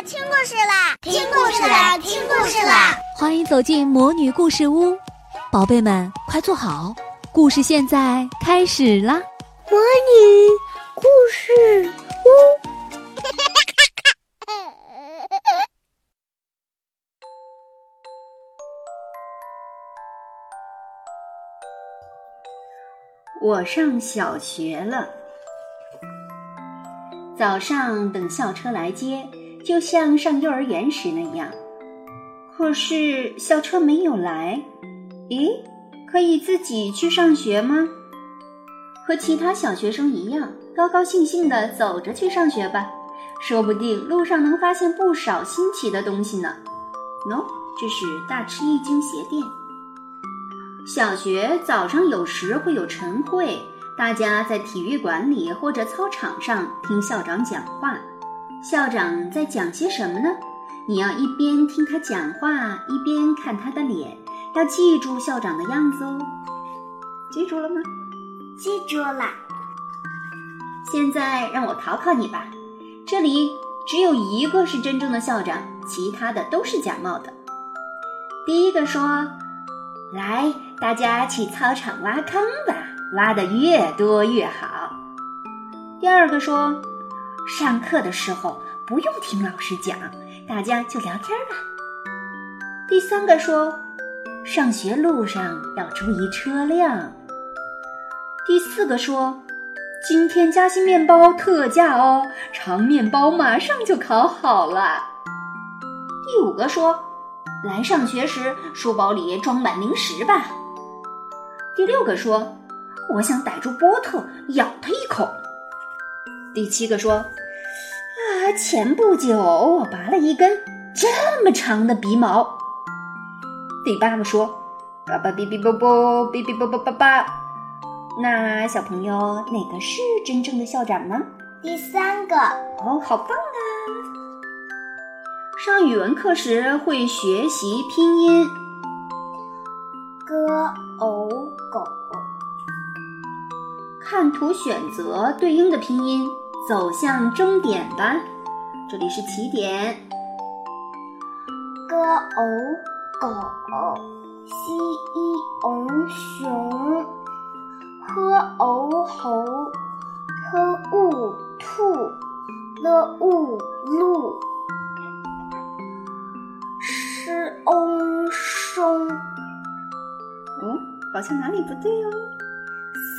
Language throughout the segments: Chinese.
啦，听故事啦，听故事啦，听故事啦！欢迎走进魔女故事屋，宝贝们快坐好，故事现在开始啦！魔女故事屋，我上小学了。早上等校车来接，就像上幼儿园时那样。可是校车没有来，咦，可以自己去上学吗？和其他小学生一样，高高兴兴地走着去上学吧，说不定路上能发现不少新奇的东西呢。喏，这是大吃一惊鞋店。小学早上有时会有晨会。大家在体育馆里或者操场上听校长讲话，校长在讲些什么呢？你要一边听他讲话，一边看他的脸，要记住校长的样子哦。记住了吗？记住了。现在让我考考你吧，这里只有一个是真正的校长，其他的都是假冒的。第一个说：“来，大家去操场挖坑吧。”挖的越多越好。第二个说，上课的时候不用听老师讲，大家就聊天吧。第三个说，上学路上要注意车辆。第四个说，今天夹心面包特价哦，长面包马上就烤好了。第五个说，来上学时书包里装满零食吧。第六个说。我想逮住波特，咬他一口。第七个说：“啊，前不久我拔了一根这么长的鼻毛。”第八个说：“叭叭哔哔啵啵，哔哔啵啵叭叭。”那小朋友，哪个是真正的校长呢？第三个。哦，好棒啊！上语文课时会学习拼音。，g o 狗。看图选择对应的拼音，走向终点吧。这里是起点。g o 狗，x i o 熊，h o 猴，h u 兔，l u 鹿，sh o 松。嗯，好像哪里不对哦。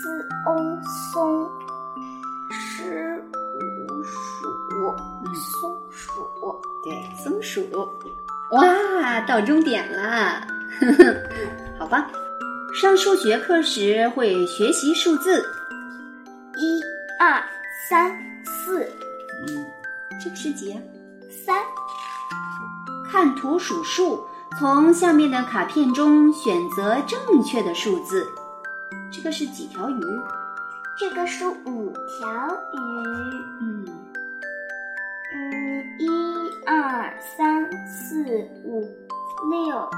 斯翁松，对，松鼠。哇，到终点了，呵呵，好吧。上数学课时会学习数字，一、二、三、四。嗯，这个是几啊？三。看图数数，从下面的卡片中选择正确的数字。这个是几条鱼？这个是五条鱼。嗯嗯，一二三四五六，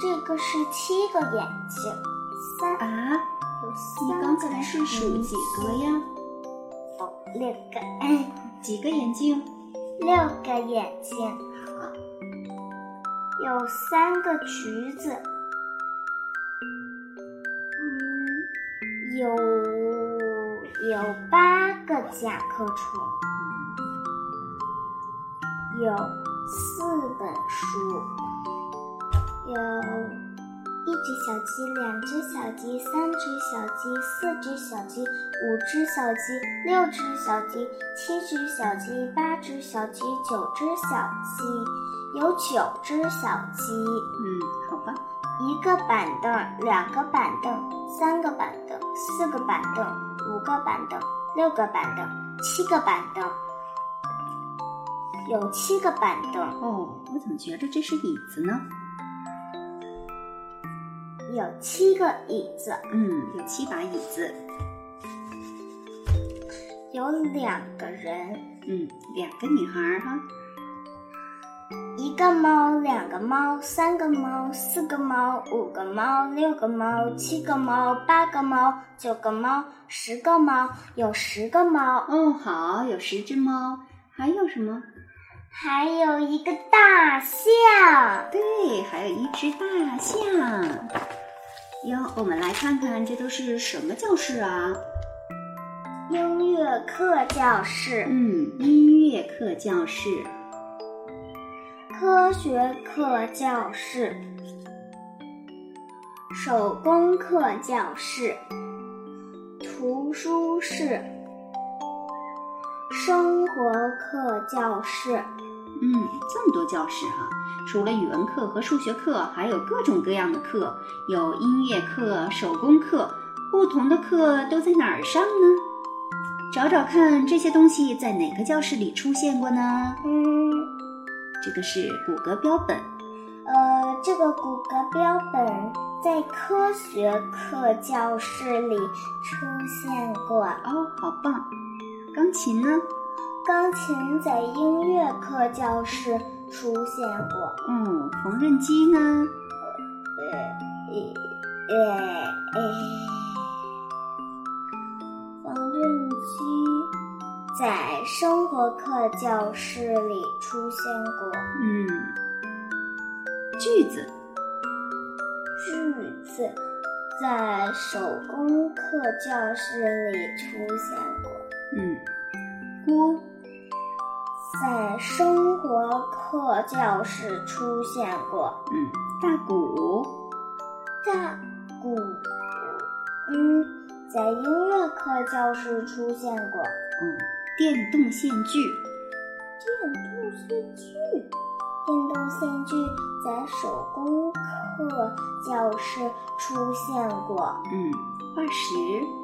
这个是七个眼睛。三啊？你刚才是数几个呀？哦，六个。几个眼睛？六个眼睛。好。有三个橘子。嗯有有八个甲壳虫，有四本书，有一只小鸡，两只小鸡，三只小鸡，四只小鸡，五只小鸡，六只小鸡，七只小鸡，八只小鸡，九只小鸡，有九只小鸡。嗯，好吧。一个板凳，两个板凳，三个板凳，四个板凳，五个板凳，六个板凳，七个板凳，有七个板凳。哦，我怎么觉着这是椅子呢？有七个椅子。嗯，有七把椅子。有两个人。嗯，两个女孩哈。一个猫，两个猫，三个猫，四个猫，五个猫，六个猫，七个猫，八个猫，九个猫，十个猫，有十个猫。哦，好，有十只猫。还有什么？还有一个大象。对，还有一只大象。哟，我们来看看，这都是什么教室啊？音乐课教室。嗯，音乐课教室。科学课教室。手工课教室。图书室。生活课教室，嗯，这么多教室哈！除了语文课和数学课，还有各种各样的课，有音乐课、手工课，不同的课都在哪儿上呢？找找看，这些东西在哪个教室里出现过呢？嗯，这个是骨骼标本。呃，这个骨骼标本在科学课教室里出现过。哦，好棒！钢琴呢？钢琴在音乐课教室出现过。嗯，缝纫机呢？呃呃呃，缝纫机在生活课教室里出现过。嗯，锯子，锯子在手工课教室里出现锅在生活课教室出现过。嗯，大鼓，大鼓，嗯，在音乐课教室出现过。嗯，电动线锯，电动线锯，电动线锯在手工课教室出现过。嗯，化石。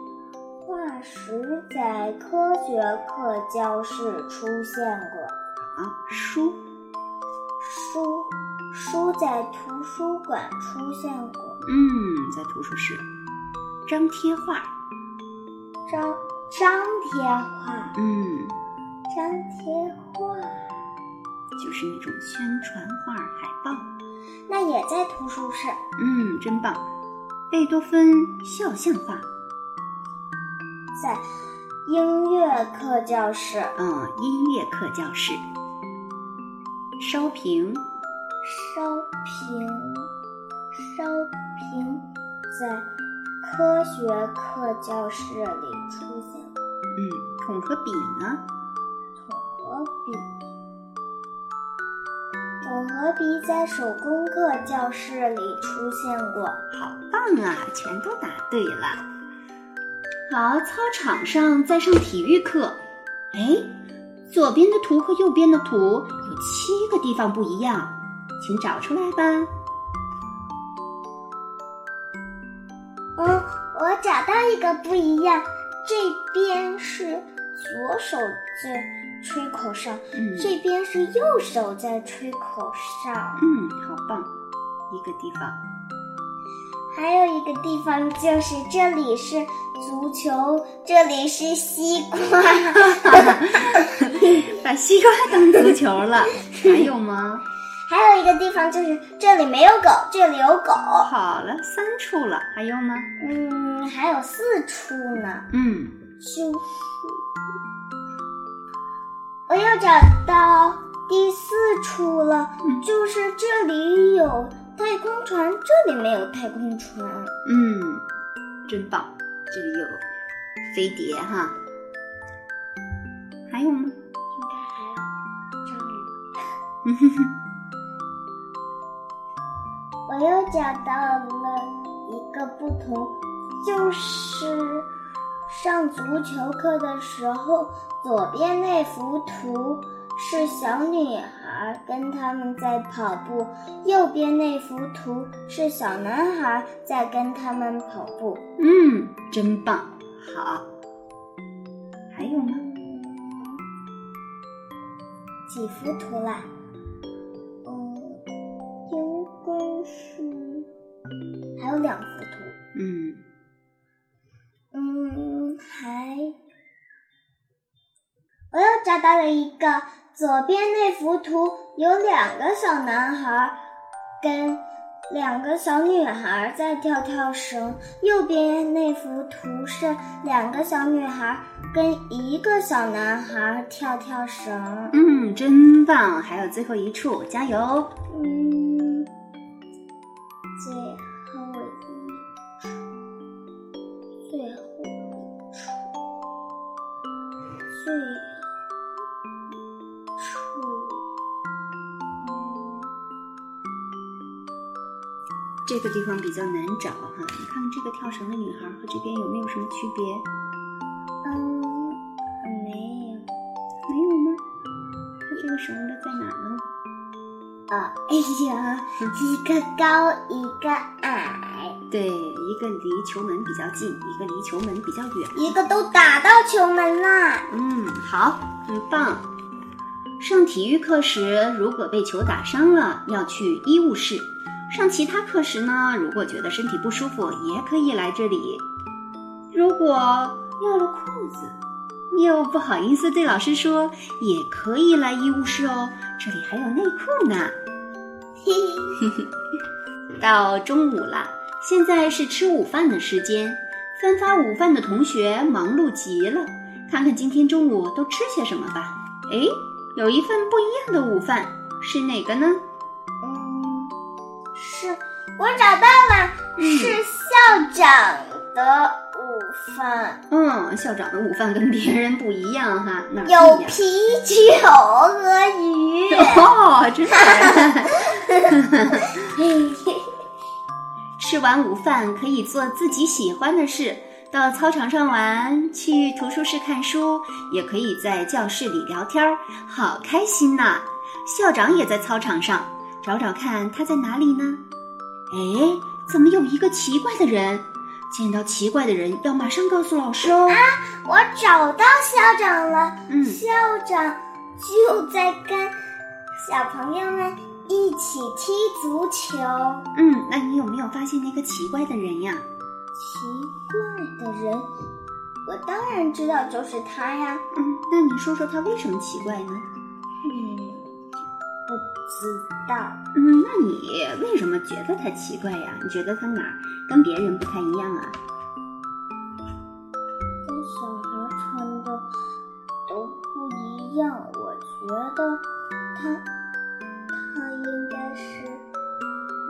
化石在科学课教室出现过。啊，书，书，书在图书馆出现过。嗯，在图书室。张贴画，张张贴画。嗯，张贴画就是那种宣传画、海报。那也在图书室。嗯，真棒。贝多芬肖像画。在音乐课教室，嗯，音乐课教室，烧瓶，烧瓶，烧瓶在科学课教室里出现过。嗯，桶和笔呢？桶和笔，桶和笔在手工课教室里出现过。好棒啊，全都答对了。好，操场上在上体育课。哎，左边的图和右边的图有七个地方不一样，请找出来吧。嗯，我找到一个不一样，这边是左手在吹口哨，嗯，这边是右手在吹口哨。嗯，好棒，一个地方。还有一个地方就是这里是足球，这里是西瓜，把西瓜当足球了。还有吗？还有一个地方就是这里没有狗，这里有狗。好了，三处了。还有吗？嗯，还有四处呢。嗯，就是我又找到第四处了，就是这里有。太空船这里没有太空船，嗯，真棒，这里有飞碟哈，还有吗？应该还有章鱼。嗯哼哼，我又找到了一个不同，就是上足球课的时候，左边那幅图。是小女孩跟他们在跑步，右边那幅图是小男孩在跟他们跑步。嗯，真棒，好。还有吗？几幅图啦？嗯，应该是还有两幅图。嗯，嗯，还我又找到了一个。左边那幅图有两个小男孩跟两个小女孩在跳跳绳，右边那幅图是两个小女孩跟一个小男孩跳跳绳。嗯，真棒！还有最后一处，加油！嗯，最后一处，最后一处，最这个地方比较难找哈，你看看这个跳绳的女孩和这边有没有什么区别？嗯，没有。没有吗？她这个绳子在哪呢？啊，哎呀，一个高，一个矮，对，一个离球门比较近，一个离球门比较远。一个都打到球门了。嗯，好，很棒。上体育课时，如果被球打伤了，要去医务室；上其他课时呢，如果觉得身体不舒服，也可以来这里。如果尿了裤子，又不好意思对老师说，也可以来医务室哦，这里还有内裤呢。嘿嘿，到中午了，现在是吃午饭的时间。分发午饭的同学忙碌极了，看看今天中午都吃些什么吧。哎，有一份不一样的午饭，是哪个呢？嗯，是我找到了，是校长的午饭，嗯，校长的午饭跟别人不一样哈，有？啤酒和鱼。哦，真的。吃完午饭可以做自己喜欢的事，到操场上玩，去图书室看书，也可以在教室里聊天儿，好开心呐！校长也在操场上，找找看他在哪里呢？哎，怎么有一个奇怪的人？见到奇怪的人要马上告诉老师哦。啊我找到校长了，嗯校长就在跟小朋友们一起踢足球。嗯，那你有没有发现那个奇怪的人呀？奇怪的人，我当然知道就是他呀。嗯，那你说说他为什么奇怪呢？嗯，不知道。嗯，那你为什么觉得他奇怪呀？你觉得他哪儿跟别人不太一样啊？跟小孩穿的都不一样，我觉得他他应该是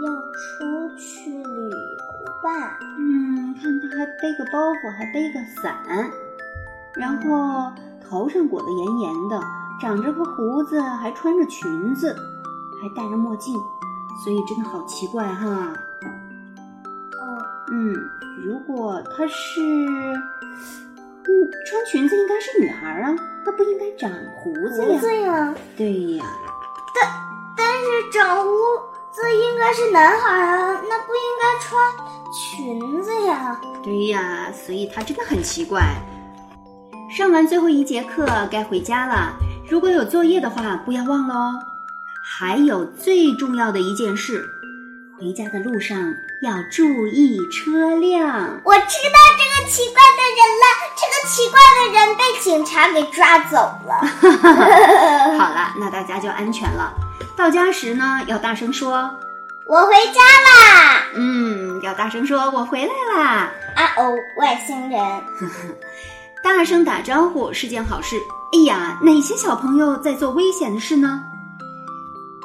要出去旅游吧。嗯，看他还背个包袱，还背个伞，然后头上裹得严严的，长着个胡子，还穿着裙子，还戴着墨镜，所以真的好奇怪哈。哦，嗯，如果她是，嗯，穿裙子应该是女孩啊，那不应该长胡子胡呀？子呀，对呀，但是长胡子应该是男孩啊，那不应该穿裙子呀。对呀，所以他真的很奇怪。上完最后一节课，该回家了。如果有作业的话，不要忘了哦。还有最重要的一件事，回家的路上要注意车辆。我知道这个奇怪的人了，这个奇怪的人被警察给抓走了。好了，那大家就安全了。到家时呢，要大声说，我回家啦！嗯，要大声说，我回来啦。啊哦，外星人。大声打招呼是件好事。哎呀，哪些小朋友在做危险的事呢？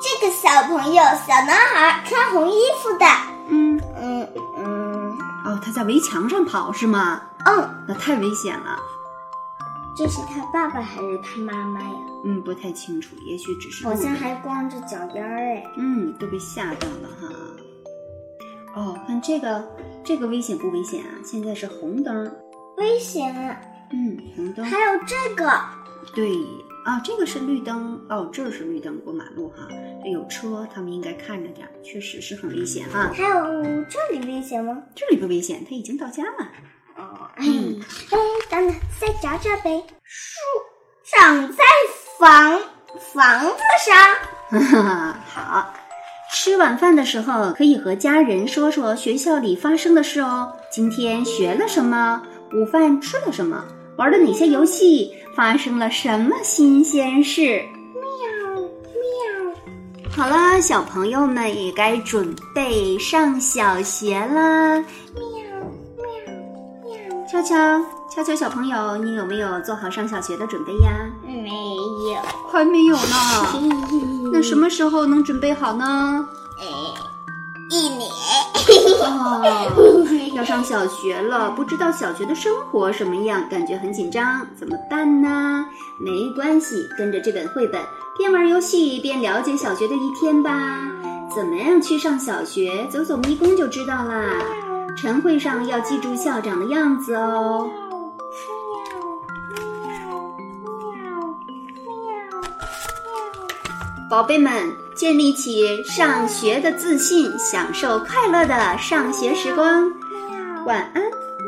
这个小朋友，小男孩，穿红衣服的。嗯，嗯嗯哦，他在围墙上跑是吗？嗯，那太危险了。这是他爸爸还是他妈妈呀？嗯，不太清楚，也许只是好像还光着脚丫儿哎。嗯，都被吓到了哈。哦，看这个，这个危险不危险啊？现在是红灯，危险啊！嗯，红灯。还有这个，对啊，这个是绿灯哦，这是绿灯过马路哈。这有车，他们应该看着点儿，确实是很危险哈。还有这里危险吗？这里不危险，他已经到家了。哦，哎哎，等等，再找找呗。树长在房房子上。哈哈，好。吃晚饭的时候，可以和家人说说学校里发生的事哦。今天学了什么？午饭吃了什么？玩了哪些游戏？发生了什么新鲜事？喵喵。好了，小朋友们也该准备上小学啦。喵喵喵。悄悄悄悄，小朋友，你有没有做好上小学的准备呀？没有。还没有呢。那什么时候能准备好呢？哎，一年。哦，要上小学了，不知道小学的生活什么样，感觉很紧张，怎么办呢？没关系，跟着这本绘本。边玩游戏边了解小学的一天吧。怎么样去上小学？走走迷宫就知道啦。晨会上要记住校长的样子哦。宝贝们，建立起上学的自信，享受快乐的上学时光。晚安。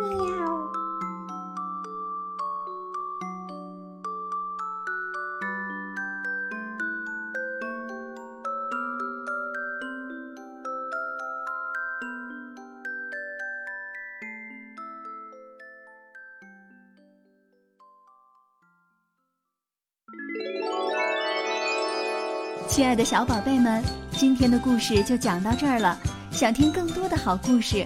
喵亲爱的小宝贝们，今天的故事就讲到这儿了。想听更多的好故事，